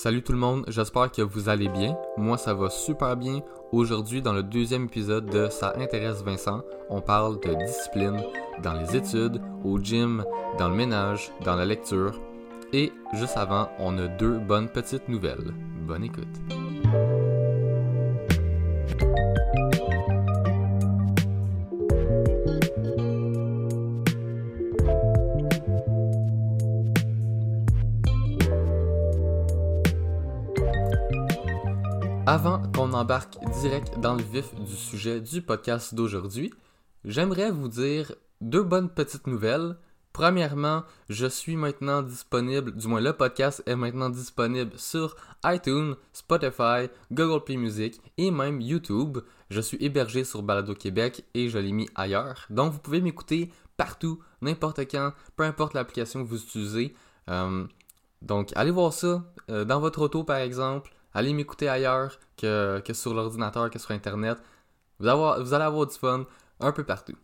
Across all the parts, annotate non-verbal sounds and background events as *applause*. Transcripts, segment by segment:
Salut tout le monde, j'espère que vous allez bien. Moi ça va super bien. Aujourd'hui dans le deuxième épisode de Ça intéresse Vincent, on parle de discipline dans les études, au gym, dans le ménage, dans la lecture. Et juste avant, on a deux bonnes petites nouvelles. Bonne écoute. Avant qu'on embarque direct dans le vif du sujet du podcast d'aujourd'hui, j'aimerais vous dire deux bonnes petites nouvelles. Premièrement, je suis maintenant disponible, du moins le podcast est maintenant disponible sur iTunes, Spotify, Google Play Music et même YouTube. Je suis hébergé sur Balado Québec et je l'ai mis ailleurs. Donc vous pouvez m'écouter partout, n'importe quand, peu importe l'application que vous utilisez. Euh, donc allez voir ça euh, dans votre auto par exemple allez m'écouter ailleurs que, sur l'ordinateur, que sur Internet. Vous, vous, allez avoir du fun un peu partout.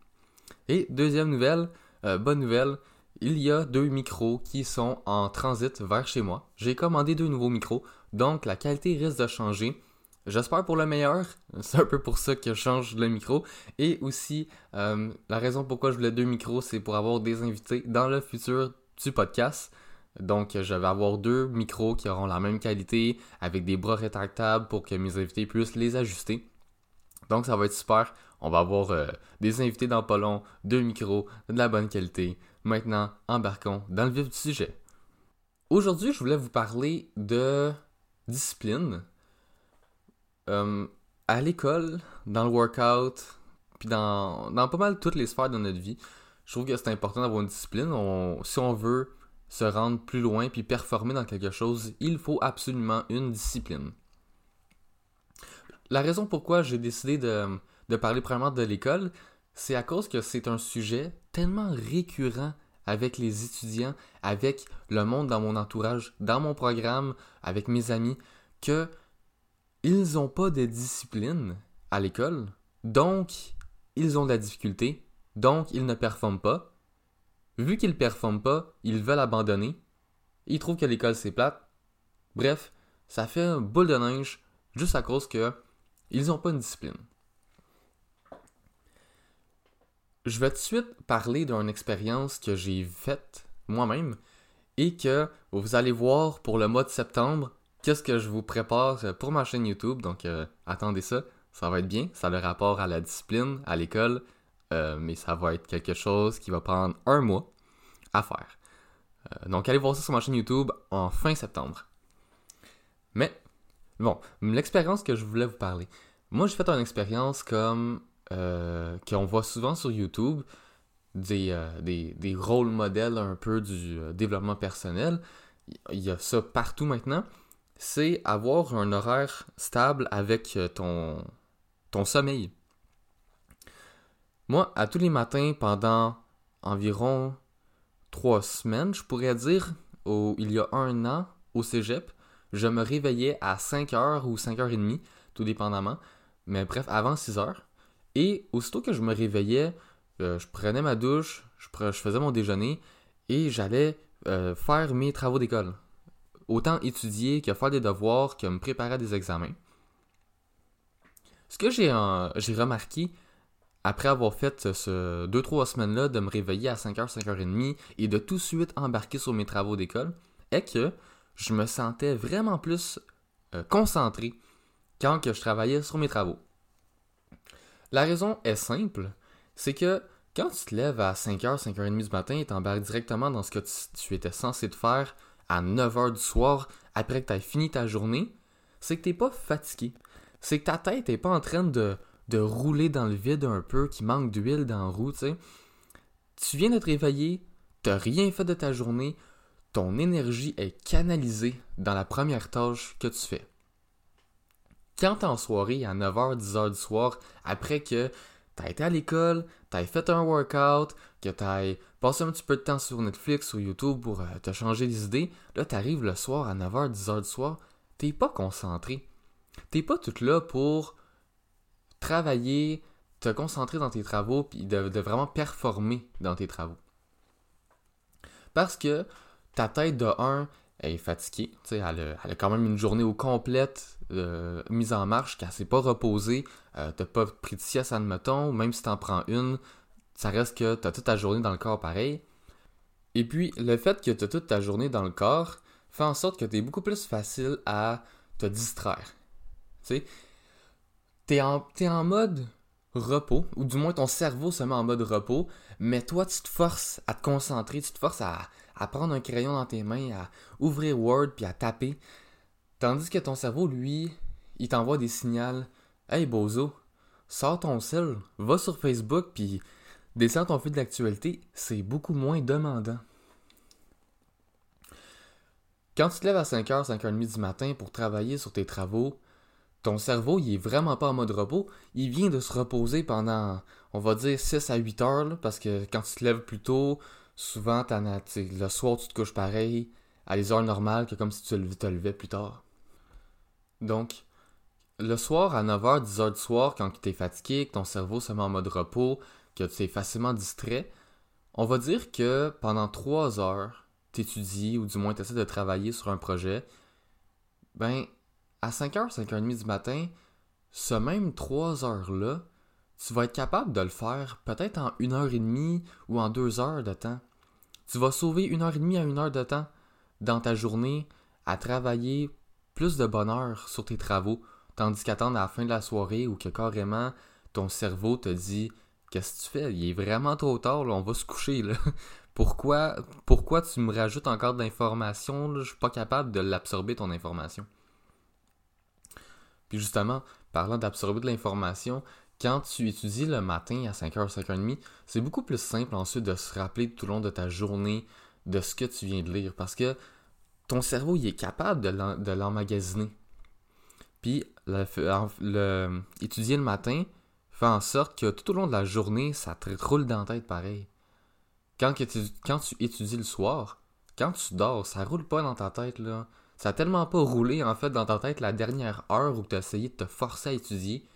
Et deuxième nouvelle, euh, bonne nouvelle, il y a deux micros qui sont en transit vers chez moi. J'ai commandé deux nouveaux micros, donc la qualité risque de changer. J'espère pour le meilleur, *laughs* c'est un peu pour ça que je change le micro. Et aussi, euh, la raison pourquoi je voulais deux micros, c'est pour avoir des invités dans le futur du podcast. Donc, je vais avoir deux micros qui auront la même qualité avec des bras rétractables pour que mes invités puissent les ajuster. Donc, ça va être super. On va avoir euh, des invités dans pas long, deux micros de la bonne qualité. Maintenant, embarquons dans le vif du sujet. Aujourd'hui, je voulais vous parler de discipline. Euh, à l'école, dans le workout, puis dans, dans pas mal toutes les sphères de notre vie, je trouve que c'est important d'avoir une discipline. si on veut se rendre plus loin puis performer dans quelque chose, il faut absolument une discipline. La raison pourquoi j'ai décidé de, parler premièrement de l'école, c'est à cause que c'est un sujet tellement récurrent avec les étudiants, avec le monde dans mon entourage, dans mon programme, avec mes amis, que ils n'ont pas de discipline à l'école, donc ils ont de la difficulté, donc ils ne performent pas, Vu qu'ils performent pas, ils veulent abandonner. Ils trouvent que l'école c'est plate. Bref, ça fait un boule de neige juste à cause que ils n'ont pas une discipline. Je vais tout de suite parler d'une expérience que j'ai faite moi-même et que vous allez voir pour le mois de septembre qu'est-ce que je vous prépare pour ma chaîne YouTube. Donc euh, attendez ça, ça va être bien. Ça a le rapport à la discipline, à l'école, euh, mais ça va être quelque chose qui va prendre un mois à faire. Euh, donc allez voir ça sur ma chaîne YouTube en fin septembre. Mais, bon, l'expérience que je voulais vous parler. Moi, j'ai fait une expérience comme euh, qu'on voit souvent sur YouTube, des, des, des rôles modèles un peu du développement personnel. Il y a ça partout maintenant. C'est avoir un horaire stable avec ton, ton sommeil. Moi, à tous les matins, pendant environ trois semaines, je pourrais dire, il y a un an, au cégep, je me réveillais à 5h ou 5h30, tout dépendamment. Mais bref, avant 6h. Et aussitôt que je me réveillais, euh, je prenais ma douche, je, faisais mon déjeuner et j'allais euh, faire mes travaux d'école. Autant étudier que faire des devoirs, que me préparer à des examens. Ce que j'ai remarqué, après avoir fait ce 2-3 semaines-là de me réveiller à 5h, 5h30 et de tout de suite embarquer sur mes travaux d'école, est que je me sentais vraiment plus euh, concentré quand que je travaillais sur mes travaux. La raison est simple, c'est que quand tu te lèves à 5h, 5h30 du matin et t'embarques directement dans ce que tu, étais censé te faire à 9h du soir après que tu aies fini ta journée, c'est que tu n'es pas fatigué. C'est que ta tête n'est pas en train de de rouler dans le vide un peu, qui manque d'huile dans la roue, tu sais. Tu viens de te réveiller, t'as rien fait de ta journée, ton énergie est canalisée dans la première tâche que tu fais. Quand t'es en soirée à 9h, 10h du soir, après que t'as été à l'école, t'as fait un workout, que t'as passé un petit peu de temps sur Netflix ou YouTube pour euh, te changer les idées, là t'arrives le soir à 9h, 10h du soir, t'es pas concentré. T'es pas tout là pour travailler, te concentrer dans tes travaux, puis de, vraiment performer dans tes travaux. Parce que ta tête de 1 elle est fatiguée. Elle a, elle a quand même une journée au complète euh, mise en marche, qu'elle s'est pas reposée. Euh, t'as pas pris de sieste, admettons. Même si t'en prends une, ça reste que t'as toute ta journée dans le corps pareil. Et puis, le fait que t'as toute ta journée dans le corps fait en sorte que t'es beaucoup plus facile à te distraire. Tu sais, t'es en, mode repos, ou du moins ton cerveau se met en mode repos, mais toi, tu te forces à te concentrer, tu te forces à, à prendre un crayon dans tes mains, à ouvrir Word puis à taper. Tandis que ton cerveau, lui, il t'envoie des signaux. Hey bozo, sors ton sel, va sur Facebook puis descends ton fil d'actualité, c'est beaucoup moins demandant. Quand tu te lèves à 5h, 5h30 du matin pour travailler sur tes travaux, ton cerveau, il est vraiment pas en mode repos. Il vient de se reposer pendant, on va dire, 6 à 8 heures, parce que quand tu te lèves plus tôt, souvent, le soir, tu te couches pareil, à les heures normales, que comme si tu te levais plus tard. Donc, le soir, à 9h, 10h du soir, quand tu es fatigué, que ton cerveau se met en mode repos, que tu es facilement distrait, on va dire que pendant 3 heures, tu étudies, ou du moins tu essaies de travailler sur un projet, ben, à 5h, 5h30 du matin, ce même 3 heures-là, tu vas être capable de le faire peut-être en 1h30 ou en 2 heures de temps. Tu vas sauver 1h30 à 1 heure de temps dans ta journée à travailler plus de bonheur sur tes travaux, tandis qu'attendre à la fin de la soirée ou que carrément ton cerveau te dit Qu'est-ce que tu fais? Il est vraiment trop tard, on va se coucher. *laughs* Pourquoi, pourquoi tu me rajoutes encore d'informations Je suis pas capable de l'absorber ton information. Puis justement, parlant d'absorber de l'information, quand tu étudies le matin à 5h, 5h30, c'est beaucoup plus simple ensuite de se rappeler tout au long de ta journée de ce que tu viens de lire parce que ton cerveau il est capable de l'emmagasiner. Puis le, étudier le matin fait en sorte que tout au long de la journée, ça te roule dans la tête pareil. Quand, tu, étudies le soir, quand tu dors, ça roule pas dans ta tête là. Ça a tellement pas roulé en fait dans ta tête la dernière heure où tu as essayé de te forcer à étudier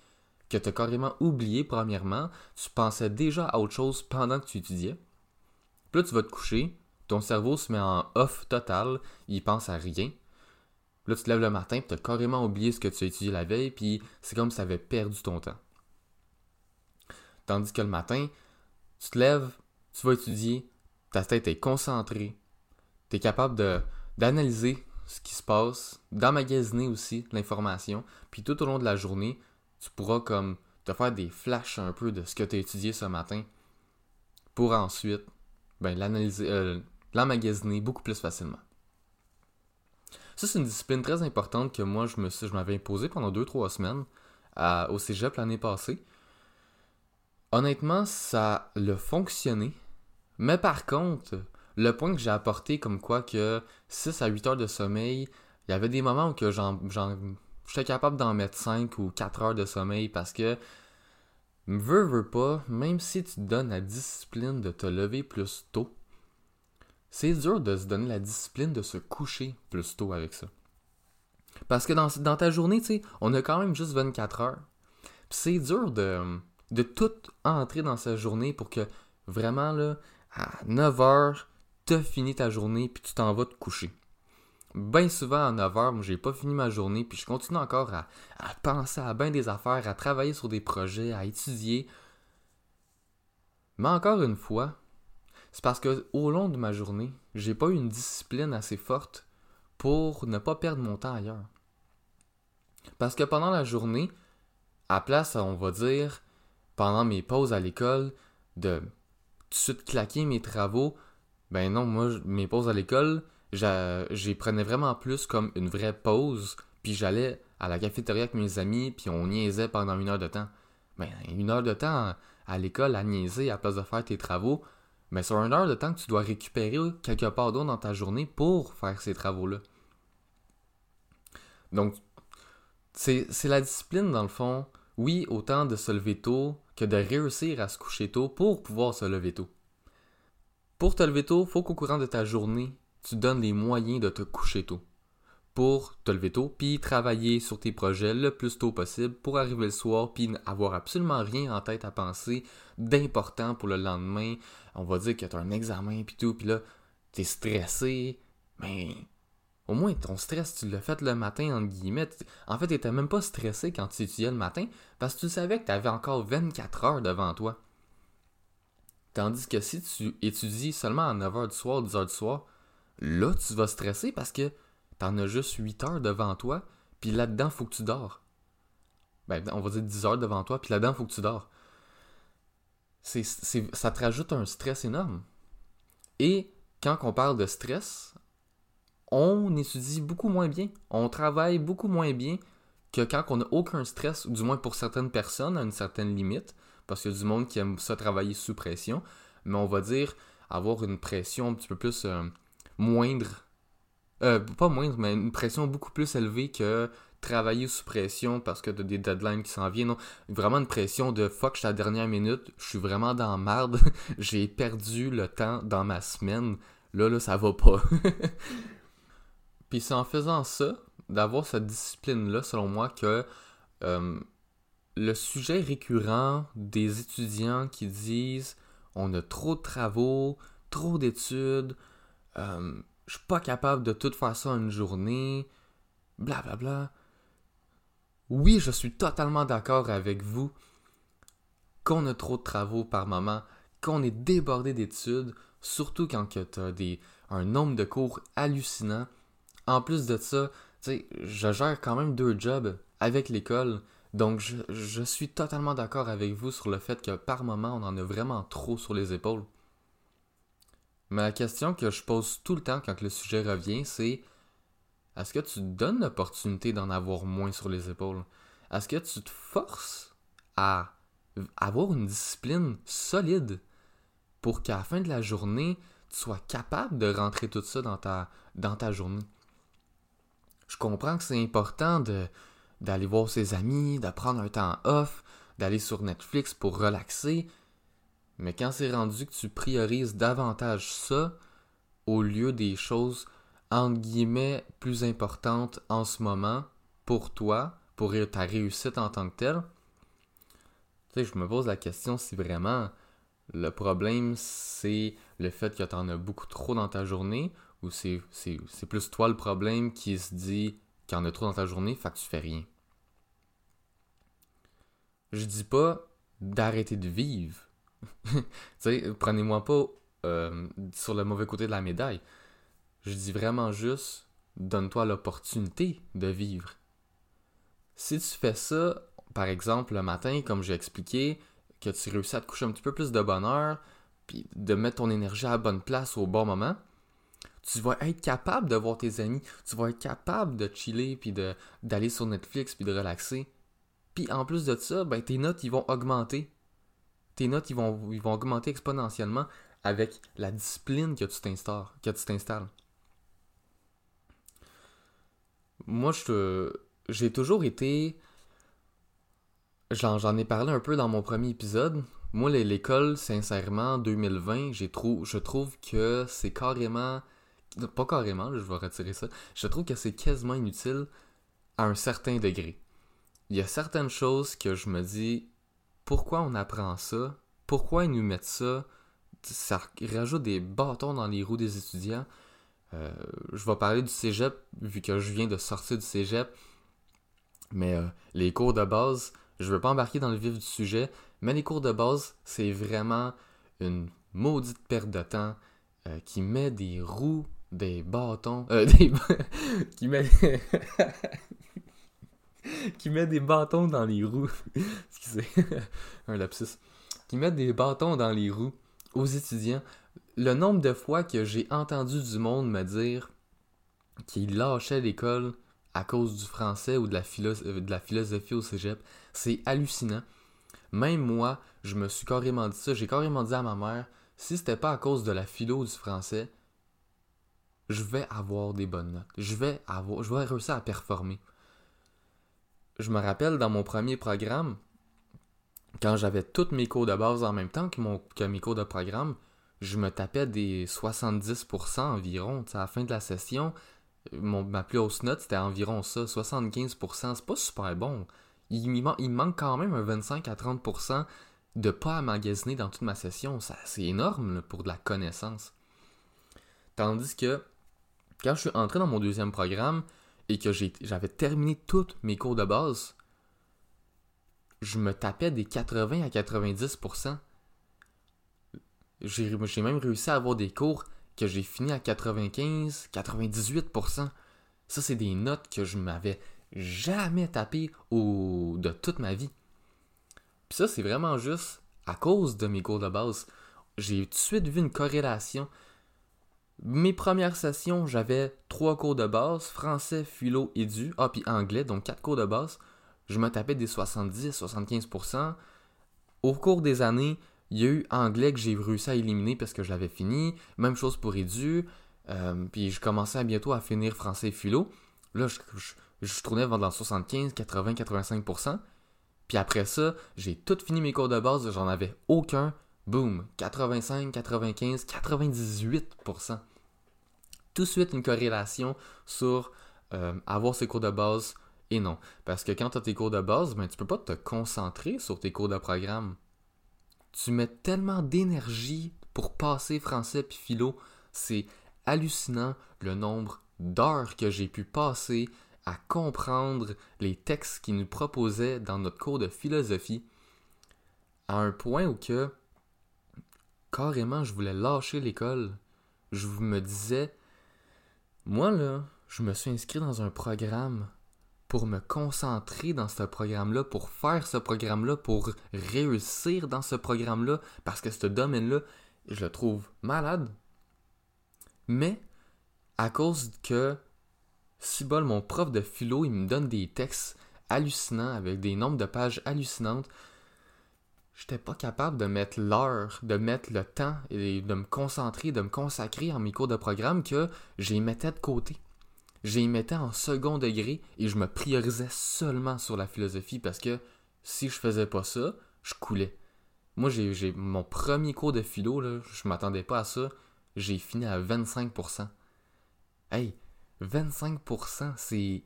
que tu as carrément oublié premièrement, tu pensais déjà à autre chose pendant que tu étudiais. Puis là tu vas te coucher, ton cerveau se met en off total, il pense à rien. Là, tu te lèves le matin, tu as carrément oublié ce que tu as étudié la veille, puis c'est comme si tu avais perdu ton temps. Tandis que le matin, tu te lèves, tu vas étudier, ta tête est concentrée, tu es capable d'analyser ce qui se passe, d'emmagasiner aussi l'information, puis tout au long de la journée, tu pourras comme te faire des flashs un peu de ce que tu as étudié ce matin pour ensuite ben, euh, l'emmagasiner beaucoup plus facilement. Ça, c'est une discipline très importante que moi, je, me je m'avais imposée pendant 2-3 semaines au cégep l'année passée. Honnêtement, ça a fonctionné. Mais par contre, le point que j'ai apporté comme quoi que 6 à 8 heures de sommeil, il y avait des moments où j'étais capable d'en mettre 5 ou 4 heures de sommeil parce que veux, veux pas, même si tu te donnes la discipline de te lever plus tôt, c'est dur de se donner la discipline de se coucher plus tôt avec ça. Parce que dans, ta journée, tu sais, on a quand même juste 24 heures. c'est dur de, de tout entrer dans sa journée pour que vraiment, là, à 9 heures, tu fini ta journée puis tu t'en vas te coucher. Bien souvent à 9 heures, moi j'ai pas fini ma journée puis je continue encore à, à penser à bien des affaires, à travailler sur des projets, à étudier. Mais encore une fois, c'est parce que au long de ma journée, j'ai pas eu une discipline assez forte pour ne pas perdre mon temps ailleurs. Parce que pendant la journée, à place, on va dire, pendant mes pauses à l'école, de tout de suite claquer mes travaux, ben non, moi, mes pauses à l'école, j'y prenais vraiment plus comme une vraie pause, puis j'allais à la cafétéria avec mes amis, puis on niaisait pendant une heure de temps. Ben, une heure de temps à l'école à niaiser à place de faire tes travaux, mais sur une heure de temps que tu dois récupérer quelque part d'autre dans ta journée pour faire ces travaux-là. Donc, c'est la discipline dans le fond. Oui, autant de se lever tôt que de réussir à se coucher tôt pour pouvoir se lever tôt. Pour te lever tôt, faut qu'au courant de ta journée, tu donnes les moyens de te coucher tôt. Pour te lever tôt, puis travailler sur tes projets le plus tôt possible pour arriver le soir, puis avoir absolument rien en tête à penser d'important pour le lendemain, on va dire que tu as un examen puis tout, puis là, tu es stressé, mais au moins ton stress, tu l'as fait le matin, entre guillemets. En fait, tu n'étais même pas stressé quand tu étudiais le matin parce que tu savais que tu avais encore 24 heures devant toi. Tandis que si tu étudies seulement à 9h du soir, 10h du soir, là, tu vas stresser parce que tu en as juste 8 heures devant toi, puis là-dedans, faut que tu dors. Ben, on va dire 10 heures devant toi, puis là-dedans, faut que tu dors. Ça te rajoute un stress énorme. Et quand on parle de stress, on étudie beaucoup moins bien. On travaille beaucoup moins bien que quand on n'a aucun stress, du moins pour certaines personnes, à une certaine limite, parce qu'il y a du monde qui aime ça travailler sous pression, mais on va dire avoir une pression un petit peu plus euh, moindre, euh, pas moindre, mais une pression beaucoup plus élevée que travailler sous pression parce que t'as des deadlines qui s'en viennent. Vraiment une pression de fuck, je suis à la dernière minute, je suis vraiment dans marde, *laughs* j'ai perdu le temps dans ma semaine. Là, là, ça va pas. *laughs* Puis c'est en faisant ça, d'avoir cette discipline-là, selon moi, que euh, le sujet récurrent des étudiants qui disent on a trop de travaux, trop d'études, euh, je suis pas capable de tout faire ça une journée, blablabla. Bla, bla. Oui, je suis totalement d'accord avec vous qu'on a trop de travaux par moment, qu'on est débordé d'études, surtout quand tu as un nombre de cours hallucinant. En plus de ça, je gère quand même deux jobs avec l'école. Donc, je, suis totalement d'accord avec vous sur le fait que par moment, on en a vraiment trop sur les épaules. Mais la question que je pose tout le temps quand le sujet revient, c'est est-ce que tu te donnes l'opportunité d'en avoir moins sur les épaules? Est-ce que tu te forces à avoir une discipline solide pour qu'à la fin de la journée, tu sois capable de rentrer tout ça dans ta, dans ta journée? Je comprends que c'est important de, d'aller voir ses amis, de prendre un temps off, d'aller sur Netflix pour relaxer, mais quand c'est rendu que tu priorises davantage ça au lieu des choses entre guillemets, plus importante en ce moment pour toi, pour ta réussite en tant que telle, tu sais, je me pose la question si vraiment le problème c'est le fait que tu en as beaucoup trop dans ta journée ou c'est, plus toi le problème qui se dit y en a trop dans ta journée, fait que tu fais rien. Je dis pas d'arrêter de vivre. *laughs* tu prenez-moi pas euh, sur le mauvais côté de la médaille. Je dis vraiment juste, donne-toi l'opportunité de vivre. Si tu fais ça, par exemple, le matin, comme j'ai expliqué, que tu réussis à te coucher un petit peu plus de bonheur, puis de mettre ton énergie à la bonne place au bon moment, tu vas être capable de voir tes amis, tu vas être capable de chiller, puis d'aller sur Netflix, puis de relaxer. Puis en plus de ça, ben, tes notes, ils vont augmenter. Tes notes, ils vont, ils vont augmenter exponentiellement avec la discipline que tu t'installes moi, je j'ai toujours été. J'en ai parlé un peu dans mon premier épisode. Moi, l'école, sincèrement, 2020, j'ai trou... je trouve que c'est carrément. Pas carrément, je vais retirer ça. Je trouve que c'est quasiment inutile à un certain degré. Il y a certaines choses que je me dis pourquoi on apprend ça? Pourquoi ils nous mettent ça? Ça rajoute des bâtons dans les roues des étudiants. Euh, je vais parler du cégep, vu que je viens de sortir du cégep. Mais euh, les cours de base, je veux pas embarquer dans le vif du sujet, mais les cours de base, c'est vraiment une maudite perte de temps euh, qui met des roues, des bâtons, *laughs* des qui met *laughs* qui met des bâtons dans les roues. *laughs* Un lapsus. Qui met des bâtons dans les roues aux étudiants le nombre de fois que j'ai entendu du monde me dire qu'il lâchait l'école à cause du français ou de la, euh, de la philosophie au cégep, c'est hallucinant. Même moi, je me suis carrément dit ça. J'ai carrément dit à ma mère, si c'était pas à cause de la philo ou du français, je vais avoir des bonnes notes. Je vais avoir, je vais réussir à performer. Je me rappelle dans mon premier programme, quand j'avais tous mes cours de base en même temps que, mon, que mes cours de programme, je me tapais des 70% environ. à la fin de la session, mon, ma plus haute note, c'était environ ça, 75%. C'est pas super bon. Il, il, manque quand même un 25 à 30% de pas à magasiner dans toute ma session. C'est énorme pour de la connaissance. Tandis que quand je suis entré dans mon deuxième programme et que j'avais terminé tous mes cours de base, je me tapais des 80 à 90%. J'ai même réussi à avoir des cours que j'ai fini à 95, 98%. Ça, c'est des notes que je m'avais jamais tapé au... de toute ma vie. Puis ça, c'est vraiment juste à cause de mes cours de base. J'ai tout de suite vu une corrélation. Mes premières sessions, j'avais trois cours de base, français, philo et du, ah puis anglais, donc quatre cours de base. Je me tapais des 70-75%. Au cours des années, il y a eu anglais que j'ai réussi à éliminer parce que je l'avais fini. Même chose pour édu. Euh, puis je commençais bientôt à finir français et philo. Là, je, je, tournais dans 75, 80, 85%. Puis après ça, j'ai tout fini mes cours de base, j'en avais aucun. Boom, 85, 95, 98%. Tout de suite une corrélation sur euh, avoir ces cours de base et non. Parce que quand tu as tes cours de base, ben, tu peux pas te concentrer sur tes cours de programme. Tu mets tellement d'énergie pour passer français puis philo, c'est hallucinant le nombre d'heures que j'ai pu passer à comprendre les textes qu'ils nous proposaient dans notre cours de philosophie à un point où que carrément je voulais lâcher l'école. Je me disais, moi là, je me suis inscrit dans un programme pour me concentrer dans ce programme-là, pour faire ce programme-là, pour réussir dans ce programme-là, parce que ce domaine-là, je le trouve malade. Mais, à cause que si bol, mon prof de philo, il me donne des textes hallucinants avec des nombres de pages hallucinantes. J'étais pas capable de mettre l'heure, de mettre le temps et de me concentrer, de me consacrer en mes cours de programme que j'ai mettais de côté. J'ai mettais en second degré et je me priorisais seulement sur la philosophie parce que si je faisais pas ça, je coulais. Moi, j'ai mon premier cours de philo, là, je m'attendais pas à ça. J'ai fini à 25%. Hey, 25%, c'est,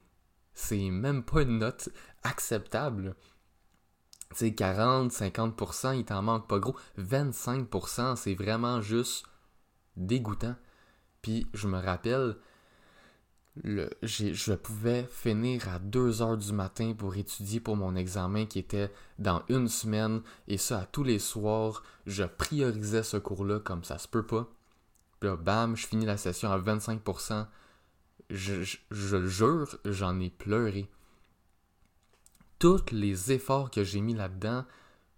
c'est même pas une note acceptable. C'est 40, 50%, il t'en manque pas gros. 25%, c'est vraiment juste dégoûtant. Puis je me rappelle, le, je pouvais finir à 2 heures du matin pour étudier pour mon examen qui était dans une semaine. Et ça, à tous les soirs, je priorisais ce cours-là comme ça se peut pas. Puis là, bam, je finis la session à 25% je, le jure, j'en ai pleuré. Tous les efforts que j'ai mis là-dedans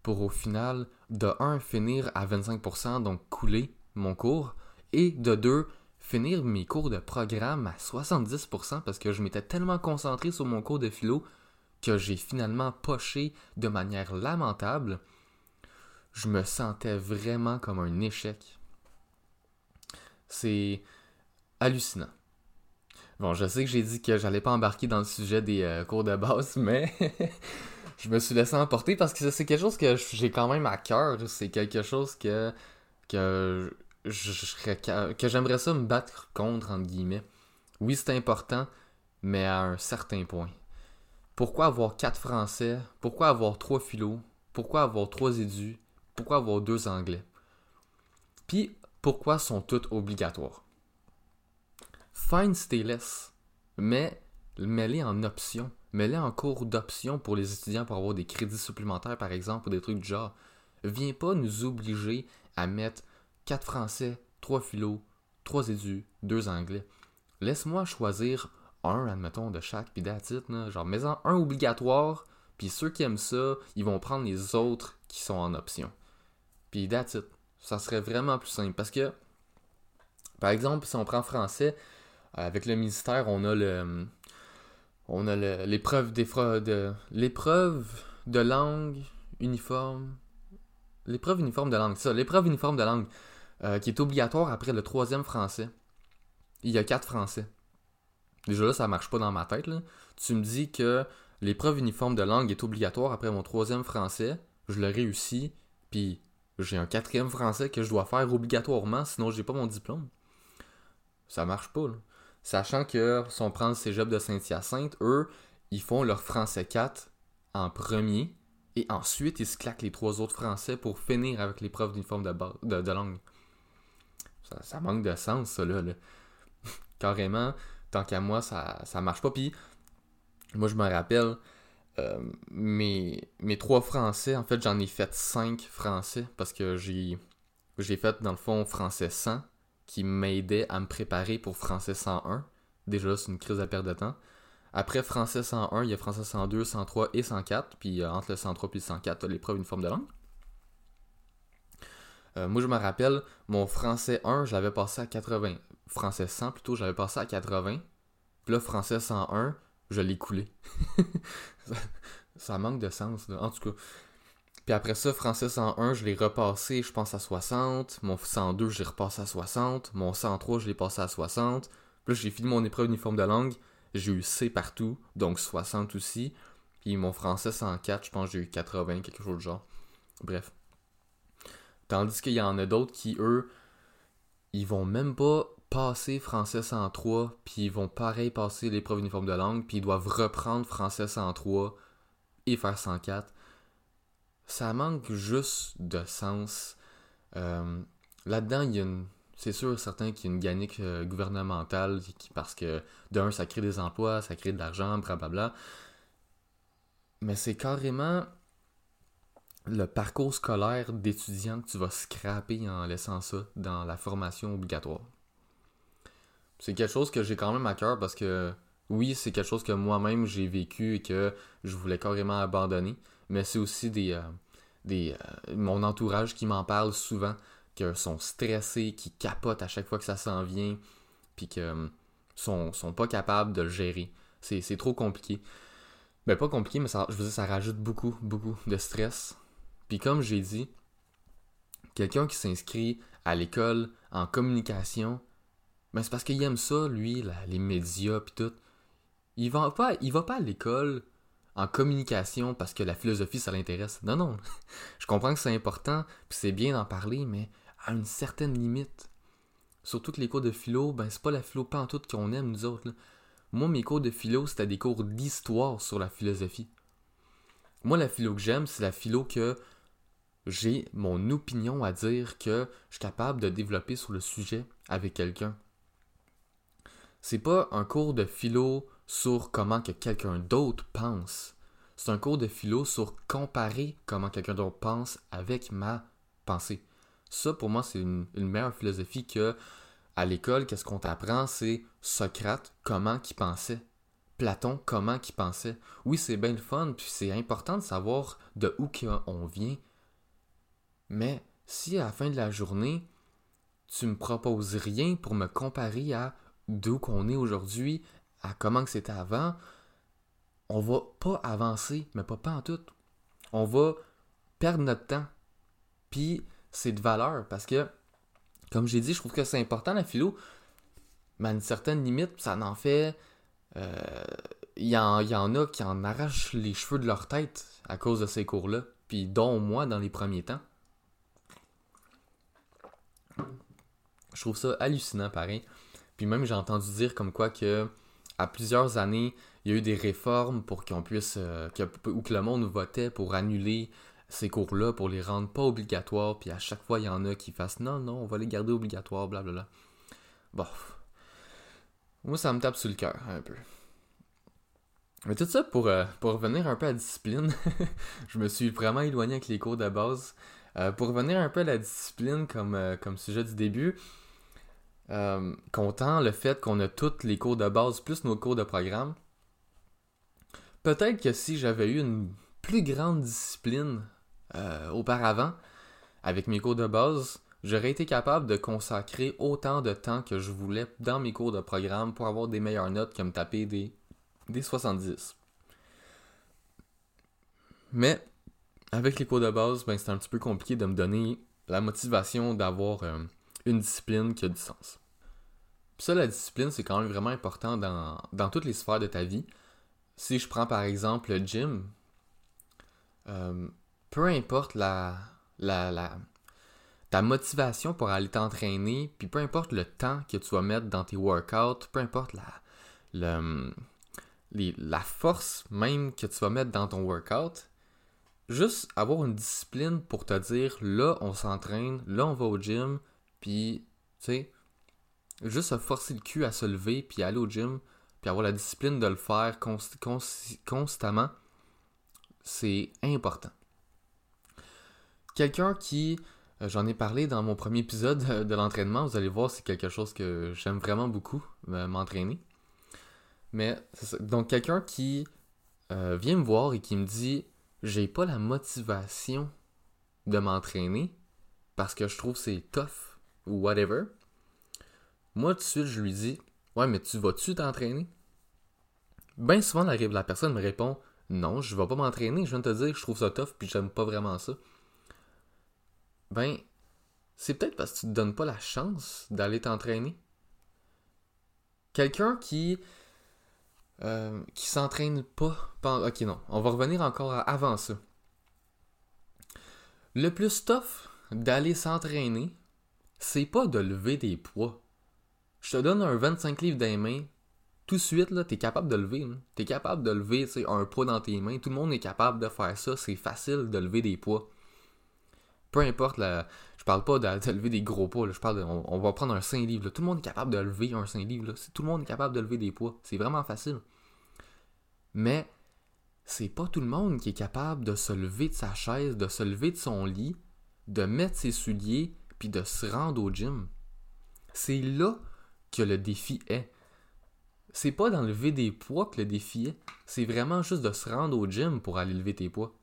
pour au final, de 1, finir à 25%, donc couler mon cours, et de 2, finir mes cours de programme à 70% parce que je m'étais tellement concentré sur mon cours de philo que j'ai finalement poché de manière lamentable. Je me sentais vraiment comme un échec. C'est hallucinant. Bon, je sais que j'ai dit que j'allais pas embarquer dans le sujet des euh, cours de base, *laughs* mais je me suis laissé emporter parce que c'est quelque chose que j'ai quand même à cœur. C'est quelque chose que, j'aimerais ça me battre contre, entre guillemets. Oui, c'est important, mais à un certain point. Pourquoi avoir quatre français? Pourquoi avoir trois philo? Pourquoi avoir trois édus? Pourquoi avoir deux anglais? Puis, pourquoi sont toutes obligatoires? Fine Stayless, mais mets-les en option. Mets-les en cours d'option pour les étudiants pour avoir des crédits supplémentaires, par exemple, ou des trucs du genre. Viens pas nous obliger à mettre 4 français, 3 philo, 3 édus, 2 anglais. Laisse-moi choisir un, admettons, de chaque, puis that's Genre, mets-en un obligatoire, puis ceux qui aiment ça, ils vont prendre les autres qui sont en option. Puis that's Ça serait vraiment plus simple. Parce que, par exemple, si on prend français, avec le ministère, on a le on a l'épreuve de l'épreuve de langue uniforme. L'épreuve uniforme de langue ça l'épreuve uniforme de langue euh, qui est obligatoire après le troisième français. Il y a quatre français. Déjà là ça marche pas dans ma tête tu me dis que l'épreuve uniforme de langue est obligatoire après mon troisième français je le réussis puis j'ai un quatrième français que je dois faire obligatoirement sinon j'ai pas mon diplôme. Ça marche pas là. Sachant que si on prend le cégep de Saint-Hyacinthe, eux, ils font leur français 4 en premier et ensuite ils se claquent les trois autres français pour finir avec l'épreuve d'uniforme de, de, langue. Ça, manque de sens, ça, là. *laughs* carrément, tant qu'à moi, ça, ça marche pas. Puis, moi, je me rappelle, euh, mes, mes trois français, en fait, j'en ai fait cinq français parce que j'ai, j'ai fait, dans le fond, français 100 qui m'aidait à me préparer pour français 101. Déjà, c'est une crise à perte de temps. Après français 101, il y a français 102, 103 et 104. Puis euh, entre le 103 et le 104, tu as l'épreuve une forme de langue. Euh, moi, je me rappelle, mon français 1, je l'avais passé à 80. Français 100, plutôt, j'avais passé à 80. Puis là, français 101, je l'ai coulé. *laughs* ça, manque de sens. En tout cas. Puis après ça, français 101, je l'ai repassé, je pense, à 60. Mon 102, je l'ai repassé à 60. Mon 103, je l'ai passé à 60. Puis j'ai fini mon épreuve uniforme de langue. J'ai eu C partout, donc 60 aussi. Puis mon français 104, je pense j'ai eu 80, quelque chose de genre. Bref. Tandis qu'il y en a d'autres qui, eux, ils vont même pas passer français 103, puis ils vont pareil passer l'épreuve uniforme de langue, puis ils doivent reprendre français 103 et faire 104. Ça manque juste de sens. Euh, là-dedans, il y a une. C'est sûr, certain qu'il y a une ganique euh, gouvernementale qui, parce que d'un, ça crée des emplois, ça crée de l'argent, blablabla. Mais c'est carrément le parcours scolaire d'étudiant que tu vas scraper en laissant ça dans la formation obligatoire. C'est quelque chose que j'ai quand même à cœur parce que oui, c'est quelque chose que moi-même j'ai vécu et que je voulais carrément abandonner, mais c'est aussi des, euh, des euh, mon entourage qui m'en parle souvent, qui sont stressés, qui capotent à chaque fois que ça s'en vient, puis que euh, sont, sont pas capables de le gérer. C'est trop compliqué. Ben pas compliqué, mais ça, je veux dire, ça rajoute beaucoup, beaucoup de stress puis comme j'ai dit, quelqu'un qui s'inscrit à l'école en communication, ben c'est parce qu'il aime ça, lui, les médias puis tout. Il va pas, il va pas à l'école en communication parce que la philosophie ça l'intéresse. Non, non. *laughs* Je comprends que c'est important, puis c'est bien d'en parler, mais à une certaine limite. Surtout que les cours de philo, ben c'est pas la philo tout qu'on aime nous autres. Moi, mes cours de philo, c'était des cours d'histoire sur la philosophie. Moi, la philo que j'aime, c'est la philo que j'ai mon opinion à dire que je suis capable de développer sur le sujet avec quelqu'un. C'est pas un cours de philo sur comment que quelqu'un d'autre pense. C'est un cours de philo sur comparer comment quelqu'un d'autre pense avec ma pensée. Ça, pour moi, c'est une, meilleure philosophie que à l'école, qu'est-ce qu'on t'apprend, c'est Socrate, comment qu'il pensait. Platon, comment qu'il pensait. Oui, c'est bien le fun, puis c'est important de savoir de où on vient, mais si à la fin de la journée, tu me proposes rien pour me comparer à d'où qu'on est aujourd'hui, à comment c'était avant, on va pas avancer, mais pas, pas en tout. On va perdre notre temps. Puis c'est de valeur parce que, comme j'ai dit, je trouve que c'est important la philo, mais à une certaine limite, ça en fait. Euh, il y, en, y en a qui en arrachent les cheveux de leur tête à cause de ces cours-là, puis dont moi dans les premiers temps. Je trouve ça hallucinant, pareil. Puis même, j'ai entendu dire comme quoi que à plusieurs années, il y a eu des réformes pour qu'on puisse. Euh, ou que le monde votait pour annuler ces cours-là, pour les rendre pas obligatoires. Puis à chaque fois, il y en a qui fassent non, non, on va les garder obligatoires, blablabla. Bon. Moi, ça me tape sur le cœur, un peu. Mais tout ça pour, euh, pour revenir un peu à la discipline. *laughs* je me suis vraiment éloigné avec les cours de base. Euh, pour revenir un peu à la discipline comme, comme sujet du début, euh, content le fait qu'on a tous les cours de base plus nos cours de programme. Peut-être que si j'avais eu une plus grande discipline auparavant, avec mes cours de base, j'aurais été capable de consacrer autant de temps que je voulais dans mes cours de programme pour avoir des meilleures notes que me taper des, des 70. Mais avec les cours de base, ben, c'est un petit peu compliqué de me donner la motivation d'avoir euh, une discipline qui a du sens. Puis ça, la discipline, c'est quand même vraiment important dans, toutes les sphères de ta vie. Si je prends par exemple le gym, euh, peu importe la, la, ta motivation pour aller t'entraîner, puis peu importe le temps que tu vas mettre dans tes workouts, peu importe la, la force même que tu vas mettre dans ton workout, juste avoir une discipline pour te dire là, on s'entraîne, là, on va au gym, puis, tu sais, juste se forcer le cul à se lever, puis aller au gym, puis avoir la discipline de le faire constamment, c'est important. Quelqu'un qui, euh, j'en ai parlé dans mon premier épisode *laughs* de l'entraînement, vous allez voir, c'est quelque chose que j'aime vraiment beaucoup, euh, m'entraîner. Mais, donc quelqu'un qui euh, vient me voir et qui me dit, j'ai pas la motivation de m'entraîner parce que je trouve c'est tough ou whatever. Moi, tout de suite, je lui dis, ouais, mais tu vas-tu t'entraîner? Bien souvent, la personne me répond, non, je vais pas m'entraîner, je viens de te dire, je trouve ça tough puis j'aime pas vraiment ça ben, c'est peut-être parce que tu te donnes pas la chance d'aller t'entraîner. Quelqu'un qui euh, qui s'entraîne pas. Ok, non, on va revenir encore avant ça. Le plus tough d'aller s'entraîner, c'est pas de lever des poids. Je te donne un 25 livres dans les mains, tout de suite, là, t'es capable de lever. Tu T'es capable de lever un poids dans tes mains. Tout le monde est capable de faire ça. C'est facile de lever des poids peu importe la. Je parle pas de, lever des gros poids, je parle on, va prendre un 5 livres. Tout le monde est capable de lever un 5 livres. Tout le monde est capable de lever des poids. C'est vraiment facile. Mais c'est pas tout le monde qui est capable de se lever de sa chaise, de se lever de son lit, de mettre ses souliers, de se rendre au gym. C'est là que le défi est. C'est pas d'enlever des poids que le défi est. C'est vraiment juste de se rendre au gym pour aller lever tes poids.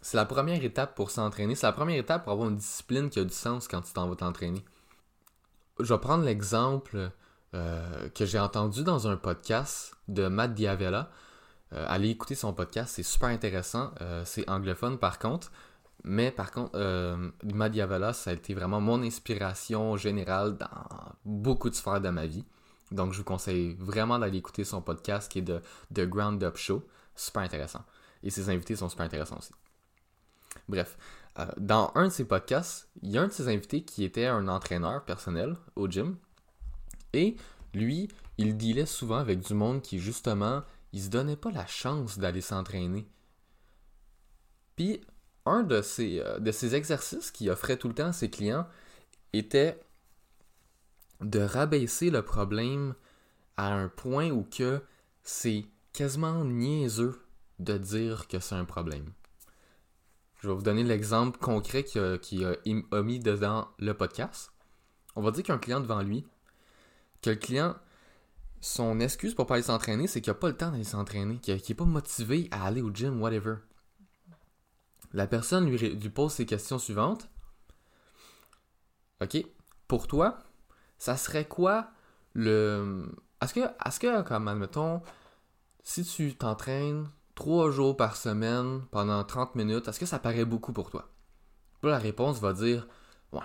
C'est la première étape pour s'entraîner. C'est la première étape pour avoir une discipline qui a du sens quand tu t'en vas t'entraîner. Je vais prendre l'exemple euh, que j'ai entendu dans un podcast de Matt Diavella. Euh, allez écouter son podcast, c'est super intéressant. Euh, c'est anglophone par contre. Mais par contre, Matt Diavella, ça a été vraiment mon inspiration générale dans beaucoup de sphères de ma vie. Donc je vous conseille vraiment d'aller écouter son podcast qui est de The Ground Up Show. Super intéressant. Et ses invités sont super intéressants aussi. Bref, euh, dans un de ses podcasts, il y a un de ses invités qui était un entraîneur personnel au gym. Et lui, il dealait souvent avec du monde qui, justement, il se donnait pas la chance d'aller s'entraîner. Puis, un de ces, euh, exercices qu'il offrait tout le temps à ses clients était de rabaisser le problème à un point où que c'est quasiment niaiseux de dire que c'est un problème. Je vais vous donner l'exemple concret qu'il a, mis dedans le podcast. On va dire qu'il y a un client devant lui, que le client, son excuse pour pas aller s'entraîner, c'est qu'il n'a pas le temps d'aller s'entraîner, qu'il n'est pas motivé à aller au gym, whatever. La personne lui, pose ces questions suivantes. OK, pour toi, ça serait quoi le. Est-ce que, est-ce que, comme admettons, si tu t'entraînes trois jours par semaine pendant 30 minutes, est-ce que ça paraît beaucoup pour toi? la réponse va dire Ouais.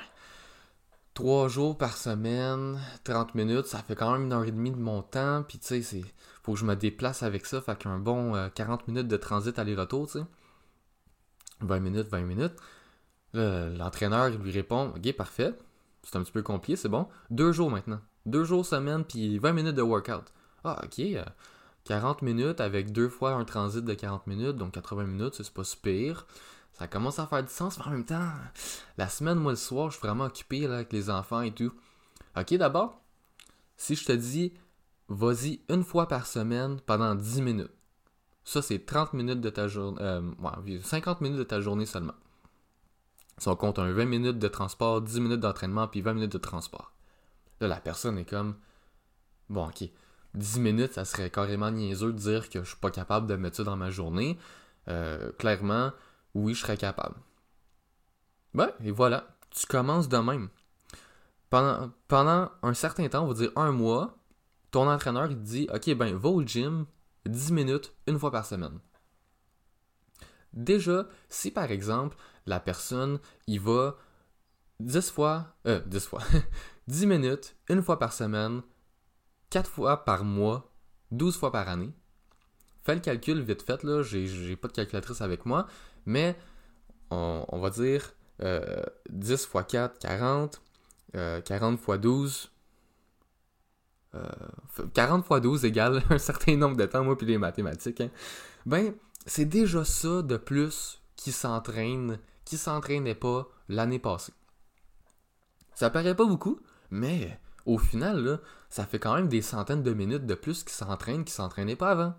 Trois jours par semaine, 30 minutes, ça fait quand même une heure et demie de mon temps. Puis tu sais, c'est. Faut que je me déplace avec ça. Fait qu'un bon 40 euh, minutes de transit aller-retour, tu sais. 20 minutes, 20 minutes. L'entraîneur lui répond Ok, parfait. C'est un petit peu compliqué, c'est bon. Deux jours maintenant. Deux jours semaine, puis 20 minutes de workout. Ah, ok. Euh, 40 minutes avec deux fois un transit de 40 minutes, donc 80 minutes, c'est pas super. Ça commence à faire du sens, mais en même temps, la semaine, moi, le soir, je suis vraiment occupé avec les enfants et tout. Ok, d'abord, si je te dis, vas-y une fois par semaine pendant 10 minutes. Ça, c'est 30 minutes de ta journée. Euh, 50 minutes de ta journée seulement. Si on compte un 20 minutes de transport, 10 minutes d'entraînement, puis 20 minutes de transport. Là, la personne est comme. Bon, ok. 10 minutes, ça serait carrément niaiseux de dire que je suis pas capable de mettre ça dans ma journée. Euh, clairement, oui, je serais capable. Ben, et voilà, tu commences de même. Pendant, pendant un certain temps, on va dire un mois, ton entraîneur il te dit Ok, ben, va au gym 10 minutes une fois par semaine. Déjà, si par exemple, la personne, il va 10 fois, euh, 10 fois, *laughs* 10 minutes, une fois par semaine, 4 fois par mois, 12 fois par année. Fais le calcul vite fait, là, j'ai pas de calculatrice avec moi, mais on, va dire 10 euh, fois 4, 40, 40 fois 12. 40 fois 12 égale *laughs* un certain nombre de temps, moi, puis les mathématiques. Hein. Ben, c'est déjà ça de plus qui s'entraîne, qui s'entraînait pas l'année passée. Ça paraît pas beaucoup, mais au final, ça fait quand même des centaines de minutes de plus qu'ils s'entraînent qu'ils s'entraînaient pas avant.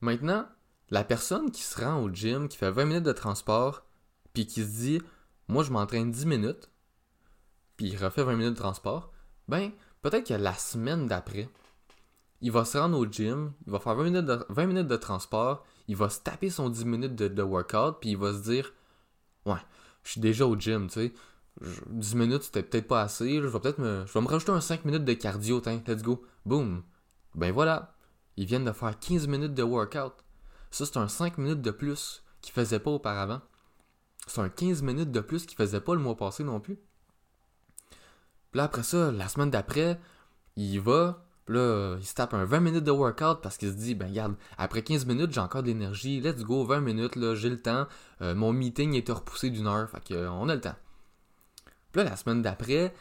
Maintenant, la personne qui se rend au gym, qui fait 20 minutes de transport, puis qui se dit Moi, je m'entraîne 10 minutes, puis il refait 20 minutes de transport, ben, peut-être que la semaine d'après, il va se rendre au gym, il va faire 20 minutes de, 20 minutes de transport, il va se taper son 10 minutes de, workout, puis il va se dire Ouais, je suis déjà au gym, tu sais. 10 minutes, c'était peut-être pas assez. Je vais peut-être me. Je vais me rajouter un 5 minutes de cardio, tiens, let's go. Boom. Ben voilà. Ils viennent de faire 15 minutes de workout. Ça, c'est un 5 minutes de plus qu'il faisait pas auparavant. C'est un 15 minutes de plus qu'il faisait pas le mois passé non plus. Là, après ça, la semaine d'après, il va, là, il se tape un 20 minutes de workout parce qu'il se dit, ben regarde, après 15 minutes, j'ai encore de l'énergie, let's go, 20 minutes, là, j'ai le temps. Euh, mon meeting était repoussé d'une heure, fait qu'on a le temps. Puis là, la semaine d'après,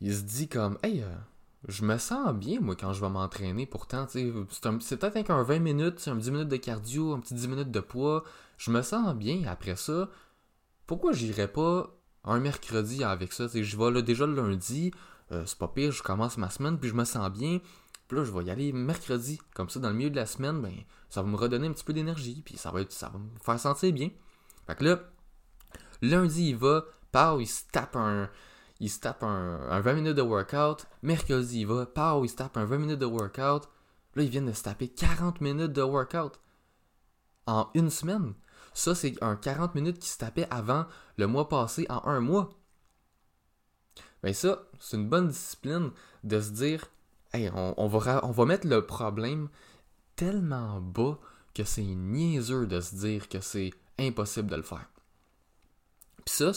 il se dit comme, hey, euh, je me sens bien, moi, quand je vais m'entraîner. Pourtant, c'est peut-être un 20 minutes, un 10 minutes de cardio, un petit 10 minutes de poids. Je me sens bien après ça. Pourquoi j'irais pas un mercredi avec ça? je vais déjà le lundi, euh, c'est pas pire, je commence ma semaine, puis je me sens bien. Puis là, je vais y aller mercredi. Comme ça, dans le milieu de la semaine, ben, ça va me redonner un petit peu d'énergie, puis ça va, ça va me faire sentir bien. Fait que là, lundi, il va, part, il se tape un, il tape un, 20 minutes de workout. Mercredi, il va, pow, il se tape un 20 minutes de workout. Là, ils viennent de se taper 40 minutes de workout. En une semaine. Ça, c'est un 40 minutes qui se tapait avant le mois passé en un mois. Ben ça, c'est une bonne discipline de se dire, on, va, on va mettre le problème tellement bas que c'est niaiseux de se dire que c'est impossible de le faire. Puis ça,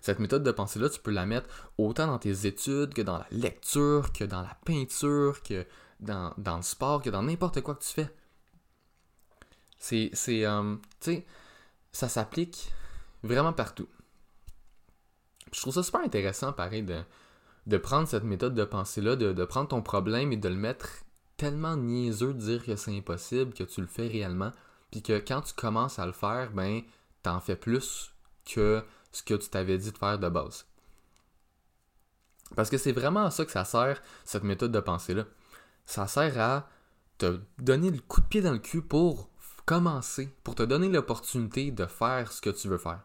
cette méthode de pensée-là, tu peux la mettre autant dans tes études que dans la lecture, que dans la peinture, que dans, le sport, que dans n'importe quoi que tu fais. C'est, c'est euh, tu sais, ça s'applique vraiment partout. je trouve ça super intéressant, pareil, de, de prendre cette méthode de pensée-là, de, de, prendre ton problème et de le mettre tellement niaiseux de dire que c'est impossible, que tu le fais réellement, puis que quand tu commences à le faire, ben, t'en fais plus que ce que tu t'avais dit de faire de base. Parce que c'est vraiment à ça que ça sert, cette méthode de pensée-là. Ça sert à te donner le coup de pied dans le cul pour commencer, pour te donner l'opportunité de faire ce que tu veux faire.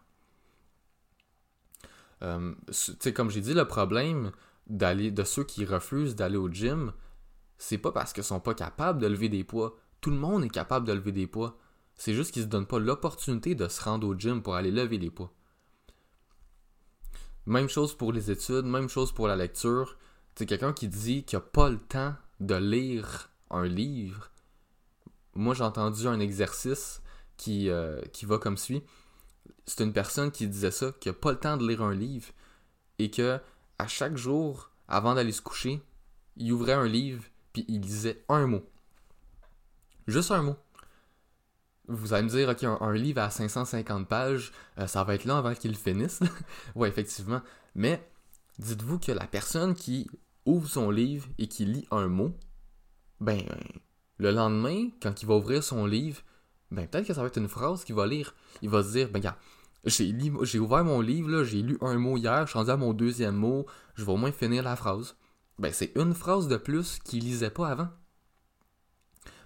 Euh, comme j'ai dit, le problème d'aller de ceux qui refusent d'aller au gym, c'est pas parce qu'ils sont pas capables de lever des poids. Tout le monde est capable de lever des poids. C'est juste qu'ils se donnent pas l'opportunité de se rendre au gym pour aller lever les poids. Même chose pour les études, même chose pour la lecture. C'est quelqu'un qui dit qu'il n'a pas le temps de lire un livre. Moi, j'ai entendu un exercice qui, euh, qui va comme suit. C'est une personne qui disait ça, qui n'a pas le temps de lire un livre et que à chaque jour, avant d'aller se coucher, il ouvrait un livre puis il lisait un mot. Juste un mot. Vous allez me dire, ok, un, livre à 550 pages, euh, ça va être long avant qu'il finisse. *laughs* oui, effectivement. Mais dites-vous que la personne qui ouvre son livre et qui lit un mot, ben, le lendemain, quand il va ouvrir son livre, ben, peut-être que ça va être une phrase qu'il va lire. Il va se dire, ben, regarde, j'ai, j'ai ouvert mon livre, j'ai lu un mot hier, je suis rendu à mon deuxième mot, je vais au moins finir la phrase. Ben, c'est une phrase de plus qu'il lisait pas avant.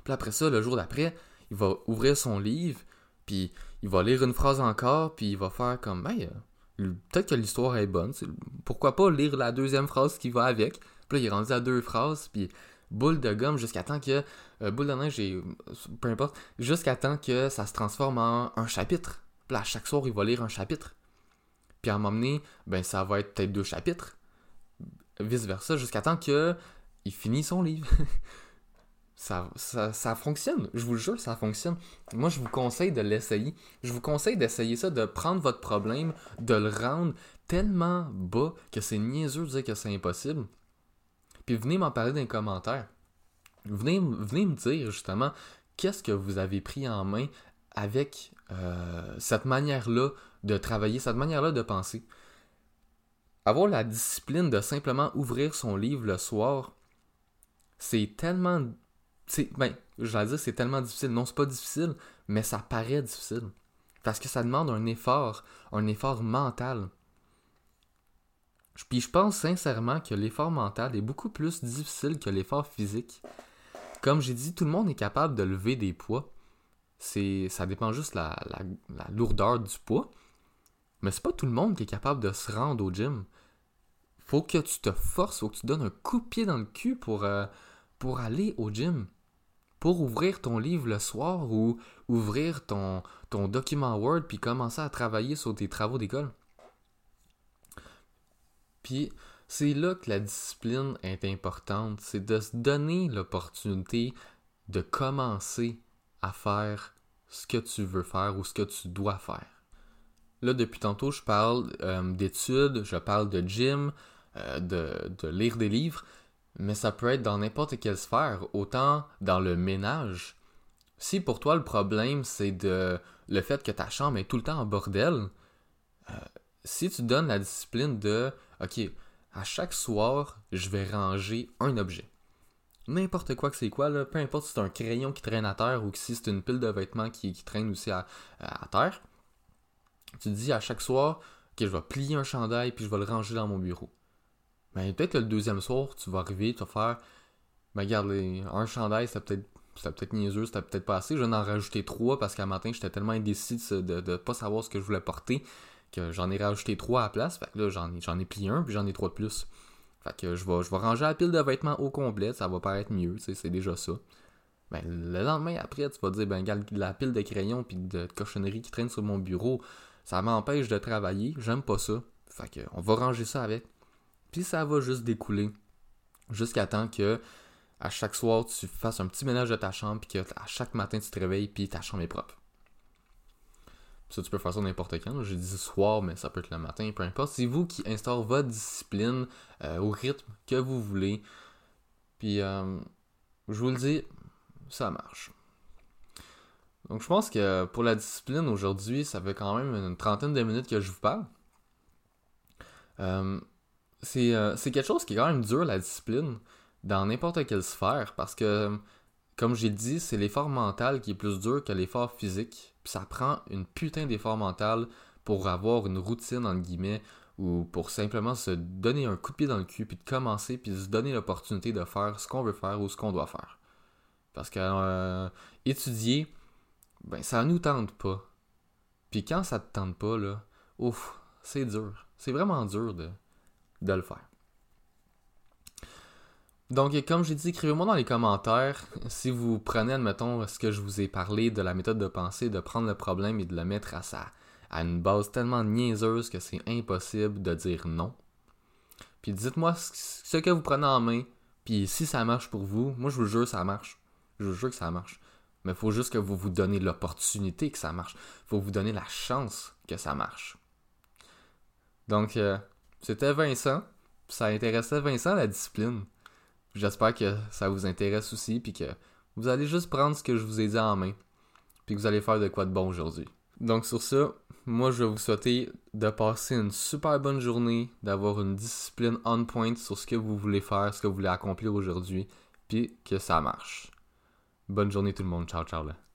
Puis après ça, le jour d'après, il va ouvrir son livre, puis il va lire une phrase encore, puis il va faire comme, ben, peut-être que l'histoire est bonne, pourquoi pas lire la deuxième phrase qui va avec. Puis il est rendu à deux phrases, puis boule de gomme jusqu'à temps que, euh, boule de neige, peu importe, jusqu'à temps que ça se transforme en un chapitre. Puis là, chaque soir, il va lire un chapitre. Puis à un moment donné, ben, ça va être peut-être deux chapitres. Vice-versa, jusqu'à temps que il finit son livre. *laughs* Ça, ça, fonctionne. Je vous le jure, ça fonctionne. Moi, je vous conseille de l'essayer. Je vous conseille d'essayer ça, de prendre votre problème, de le rendre tellement bas que c'est niaiseux de dire que c'est impossible. Puis venez m'en parler dans les commentaires. Venez, venez me dire justement qu'est-ce que vous avez pris en main avec euh, cette manière-là de travailler, cette manière-là de penser. Avoir la discipline de simplement ouvrir son livre le soir, c'est tellement ben, vais dire c'est tellement difficile. Non, c'est pas difficile, mais ça paraît difficile. Parce que ça demande un effort, un effort mental. Puis je pense sincèrement que l'effort mental est beaucoup plus difficile que l'effort physique. Comme j'ai dit, tout le monde est capable de lever des poids. C'est, ça dépend juste de la, la, lourdeur du poids. Mais c'est pas tout le monde qui est capable de se rendre au gym. Faut que tu te forces, faut que tu donnes un coup de pied dans le cul pour, euh, aller au gym. Pour ouvrir ton livre le soir ou ouvrir ton, ton document Word puis commencer à travailler sur tes travaux d'école. Puis c'est là que la discipline est importante, c'est de se donner l'opportunité de commencer à faire ce que tu veux faire ou ce que tu dois faire. Là, depuis tantôt, je parle euh, d'études, je parle de gym, euh, de, de, lire des livres, mais ça peut être dans n'importe quelle sphère, autant dans le ménage. Si pour toi le problème c'est de le fait que ta chambre est tout le temps en bordel, euh, si tu donnes la discipline de OK, à chaque soir, je vais ranger un objet. N'importe quoi que c'est quoi, là, peu importe si c'est un crayon qui traîne à terre ou si c'est une pile de vêtements qui, traîne aussi à, terre. Tu dis à chaque soir que je vais plier un chandail puis je vais le ranger dans mon bureau. Mais peut-être que le deuxième soir, tu vas arriver, tu vas faire. Ben, regarde, un chandail, c'était peut-être c'était peut-être niaiseux, c'était peut-être pas assez. Je vais en rajouter trois parce qu'à matin, j'étais tellement indécis de ne pas savoir ce que je voulais porter que j'en ai rajouté trois à la place. Fait que là, j'en ai, j'en ai plié un, puis j'en ai trois de plus. Fait que je vais, je ranger la pile de vêtements au complet, ça va paraître mieux, c'est déjà ça. Ben, le lendemain après, tu vas dire, ben, regarde, la pile de crayons puis de cochonneries qui traînent sur mon bureau, ça m'empêche de travailler, j'aime pas ça. Fait que, on va ranger ça avec. Puis ça va juste découler. Jusqu'à temps que, à chaque soir, tu fasses un petit ménage de ta chambre, puis que à chaque matin, tu te réveilles, puis ta chambre est propre. Ça, tu peux faire ça n'importe quand. J'ai dit soir, mais ça peut être le matin, peu importe. C'est vous qui instaurez votre discipline euh, au rythme que vous voulez. Puis, euh, je vous le dis, ça marche. Donc, je pense que pour la discipline aujourd'hui, ça fait quand même une trentaine de minutes que je vous parle. Euh, c'est quelque chose qui est quand même dur, la discipline, dans n'importe quelle sphère, parce que, comme j'ai dit, c'est l'effort mental qui est plus dur que l'effort physique ça prend une putain d'effort mental pour avoir une routine, entre guillemets, ou pour simplement se donner un coup de pied dans le cul, puis de commencer, puis de se donner l'opportunité de faire ce qu'on veut faire ou ce qu'on doit faire. Parce que euh, étudier, ben ça nous tente pas. Puis quand ça te tente pas, ouf, c'est dur. C'est vraiment dur de, de le faire. Donc, comme j'ai dit, écrivez-moi dans les commentaires si vous prenez, admettons, ce que je vous ai parlé de la méthode de pensée, de prendre le problème et de le mettre à, sa, à une base tellement niaiseuse que c'est impossible de dire non. Puis dites-moi ce que vous prenez en main, puis si ça marche pour vous, moi je vous jure ça marche. Je vous jure que ça marche. Mais il faut juste que vous vous donnez l'opportunité que ça marche. Il faut vous donner la chance que ça marche. Donc, euh, c'était Vincent. Ça intéressait Vincent la discipline. J'espère que ça vous intéresse aussi, puis que vous allez juste prendre ce que je vous ai dit en main, puis que vous allez faire de quoi de bon aujourd'hui. Donc sur ça, moi je vais vous souhaiter de passer une super bonne journée, d'avoir une discipline on point sur ce que vous voulez faire, ce que vous voulez accomplir aujourd'hui, puis que ça marche. Bonne journée tout le monde, ciao ciao là.